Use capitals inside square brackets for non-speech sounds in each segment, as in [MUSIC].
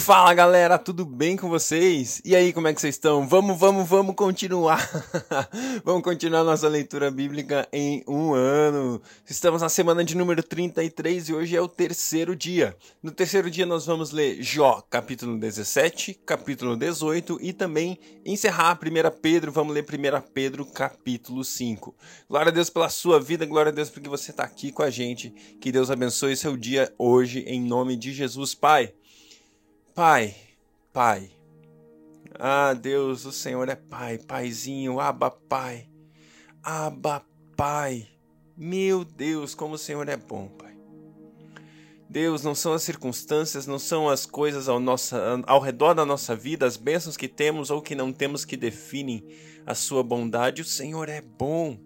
Fala galera, tudo bem com vocês? E aí, como é que vocês estão? Vamos, vamos, vamos continuar. [LAUGHS] vamos continuar nossa leitura bíblica em um ano. Estamos na semana de número 33 e hoje é o terceiro dia. No terceiro dia nós vamos ler Jó, capítulo 17, capítulo 18 e também encerrar 1 Pedro. Vamos ler 1 Pedro, capítulo 5. Glória a Deus pela sua vida, glória a Deus porque você está aqui com a gente. Que Deus abençoe seu dia hoje em nome de Jesus, Pai. Pai, Pai. Ah, Deus, o Senhor é Pai, Paizinho, Aba Pai. Aba Pai. Meu Deus, como o Senhor é bom, Pai. Deus, não são as circunstâncias, não são as coisas ao, nossa, ao redor da nossa vida, as bênçãos que temos ou que não temos que definem a sua bondade. O Senhor é bom.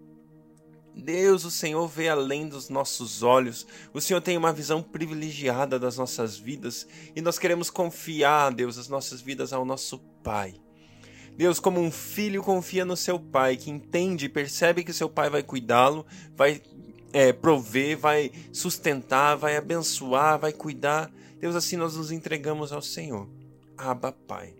Deus, o Senhor vê além dos nossos olhos. O Senhor tem uma visão privilegiada das nossas vidas e nós queremos confiar, Deus, as nossas vidas ao nosso Pai. Deus, como um filho confia no seu pai, que entende e percebe que seu pai vai cuidá-lo, vai é, prover, vai sustentar, vai abençoar, vai cuidar. Deus, assim nós nos entregamos ao Senhor. Abba, Pai.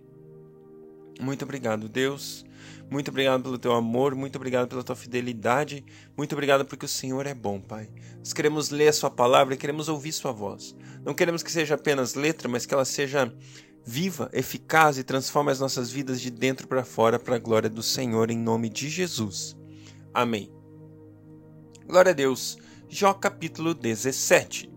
Muito obrigado, Deus. Muito obrigado pelo teu amor, muito obrigado pela tua fidelidade, muito obrigado porque o Senhor é bom, Pai. Nós queremos ler a Sua palavra e queremos ouvir Sua voz. Não queremos que seja apenas letra, mas que ela seja viva, eficaz e transforme as nossas vidas de dentro para fora para a glória do Senhor, em nome de Jesus. Amém. Glória a Deus. Jó capítulo 17.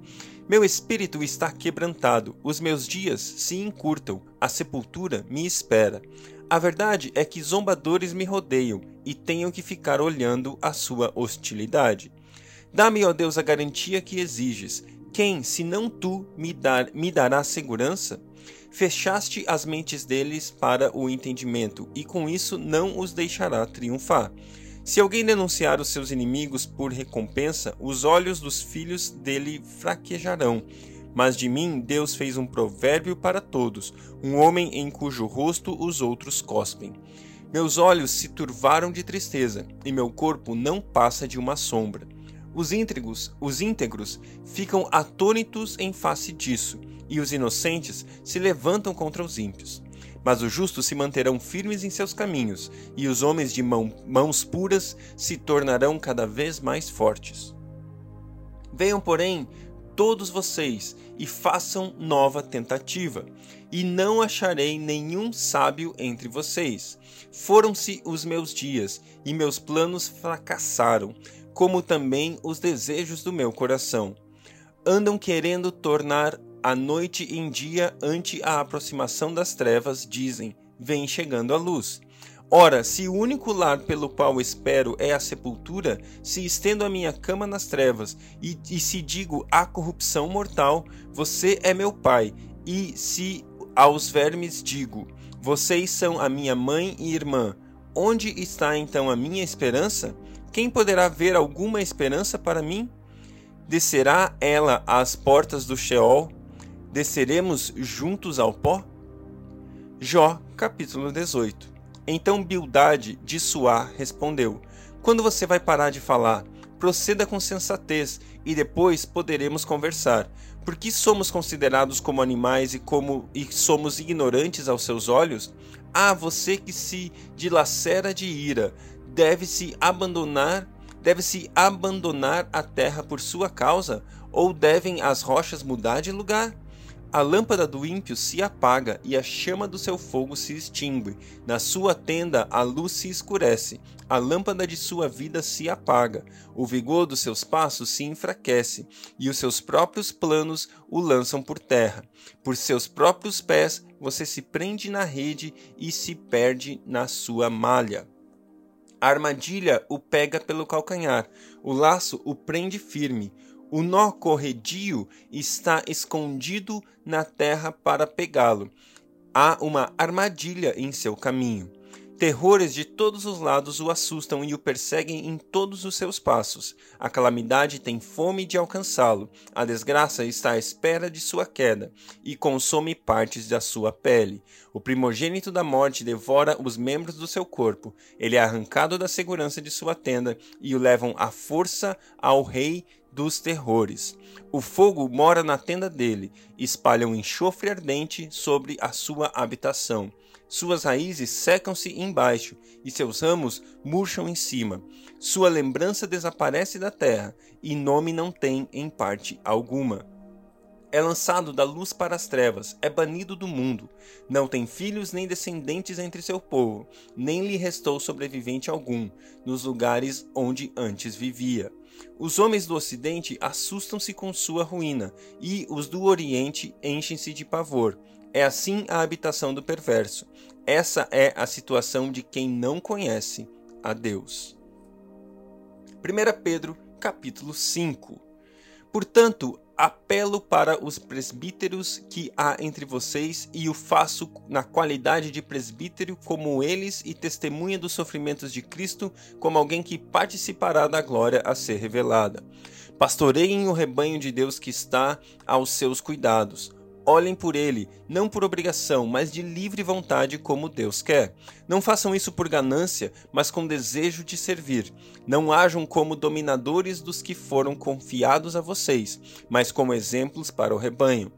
Meu espírito está quebrantado, os meus dias se encurtam, a sepultura me espera. A verdade é que zombadores me rodeiam e tenho que ficar olhando a sua hostilidade. Dá-me, ó Deus, a garantia que exiges. Quem, se não tu, me, dar, me dará segurança? Fechaste as mentes deles para o entendimento, e com isso não os deixará triunfar. Se alguém denunciar os seus inimigos por recompensa, os olhos dos filhos dele fraquejarão mas de mim Deus fez um provérbio para todos, um homem em cujo rosto os outros cospem. Meus olhos se turvaram de tristeza, e meu corpo não passa de uma sombra. Os íntegros, os íntegros ficam atônitos em face disso, e os inocentes se levantam contra os ímpios. Mas os justos se manterão firmes em seus caminhos, e os homens de mão, mãos puras se tornarão cada vez mais fortes. Venham, porém, todos vocês e façam nova tentativa, e não acharei nenhum sábio entre vocês. Foram-se os meus dias, e meus planos fracassaram, como também os desejos do meu coração. Andam querendo tornar a noite em dia ante a aproximação das trevas, dizem: Vem chegando a luz. Ora, se o único lar pelo qual espero é a sepultura, se estendo a minha cama nas trevas, e, e se digo a corrupção mortal, você é meu pai, e se aos vermes digo, vocês são a minha mãe e irmã, onde está então a minha esperança? Quem poderá ver alguma esperança para mim? Descerá ela às portas do Sheol? Desceremos juntos ao pó? Jó, capítulo 18 então Bildade de Suá respondeu: Quando você vai parar de falar? Proceda com sensatez e depois poderemos conversar. Por que somos considerados como animais e como e somos ignorantes aos seus olhos? Ah, você que se dilacera de ira, deve-se abandonar, deve-se abandonar a terra por sua causa, ou devem as rochas mudar de lugar? A lâmpada do ímpio se apaga e a chama do seu fogo se extingue. Na sua tenda a luz se escurece, a lâmpada de sua vida se apaga, o vigor dos seus passos se enfraquece, e os seus próprios planos o lançam por terra. Por seus próprios pés você se prende na rede e se perde na sua malha. A armadilha o pega pelo calcanhar, o laço o prende firme. O nó corredio está escondido na terra para pegá-lo. Há uma armadilha em seu caminho. Terrores de todos os lados o assustam e o perseguem em todos os seus passos. A calamidade tem fome de alcançá-lo. A desgraça está à espera de sua queda e consome partes da sua pele. O primogênito da morte devora os membros do seu corpo. Ele é arrancado da segurança de sua tenda e o levam à força ao rei dos terrores. O fogo mora na tenda dele, espalha um enxofre ardente sobre a sua habitação. Suas raízes secam-se embaixo e seus ramos murcham em cima. Sua lembrança desaparece da terra e nome não tem em parte alguma. É lançado da luz para as trevas, é banido do mundo. Não tem filhos nem descendentes entre seu povo, nem lhe restou sobrevivente algum nos lugares onde antes vivia. Os homens do Ocidente assustam-se com sua ruína, e os do Oriente enchem-se de pavor. É assim a habitação do perverso. Essa é a situação de quem não conhece a Deus. 1 Pedro, capítulo 5. Portanto, apelo para os presbíteros que há entre vocês e o faço na qualidade de presbítero como eles e testemunha dos sofrimentos de Cristo, como alguém que participará da glória a ser revelada. Pastoreiem o rebanho de Deus que está aos seus cuidados Olhem por ele, não por obrigação, mas de livre vontade, como Deus quer. Não façam isso por ganância, mas com desejo de servir. Não hajam como dominadores dos que foram confiados a vocês, mas como exemplos para o rebanho.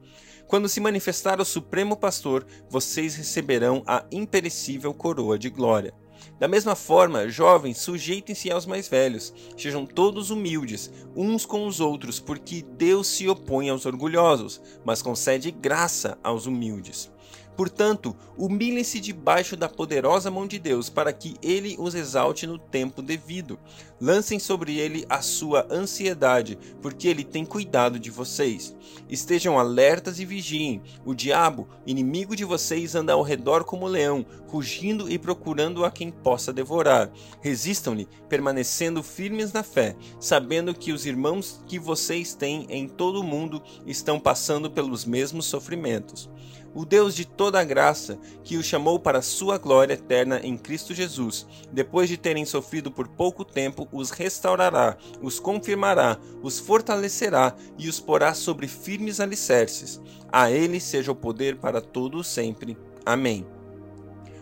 Quando se manifestar o Supremo Pastor, vocês receberão a imperecível coroa de glória. Da mesma forma, jovens, sujeitem-se aos mais velhos, sejam todos humildes, uns com os outros, porque Deus se opõe aos orgulhosos, mas concede graça aos humildes. Portanto, humilhem-se debaixo da poderosa mão de Deus, para que ele os exalte no tempo devido. Lancem sobre ele a sua ansiedade, porque ele tem cuidado de vocês. Estejam alertas e vigiem. O diabo, inimigo de vocês, anda ao redor como leão, rugindo e procurando a quem possa devorar. Resistam-lhe, permanecendo firmes na fé, sabendo que os irmãos que vocês têm em todo o mundo estão passando pelos mesmos sofrimentos o Deus de toda a graça, que os chamou para a sua glória eterna em Cristo Jesus, depois de terem sofrido por pouco tempo, os restaurará, os confirmará, os fortalecerá e os porá sobre firmes alicerces. A ele seja o poder para todo sempre. Amém.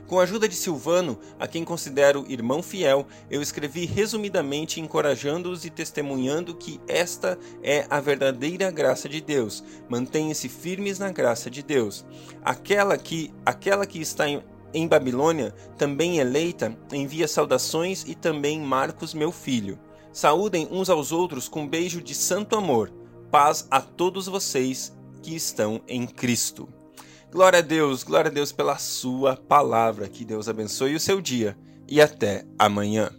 Com a ajuda de Silvano, a quem considero irmão fiel, eu escrevi resumidamente encorajando-os e testemunhando que esta é a verdadeira graça de Deus. Mantenham-se firmes na graça de Deus. Aquela que, aquela que está em, em Babilônia, também eleita, envia saudações e também Marcos, meu filho. Saúdem uns aos outros com um beijo de santo amor. Paz a todos vocês que estão em Cristo. Glória a Deus, glória a Deus pela sua palavra. Que Deus abençoe o seu dia e até amanhã.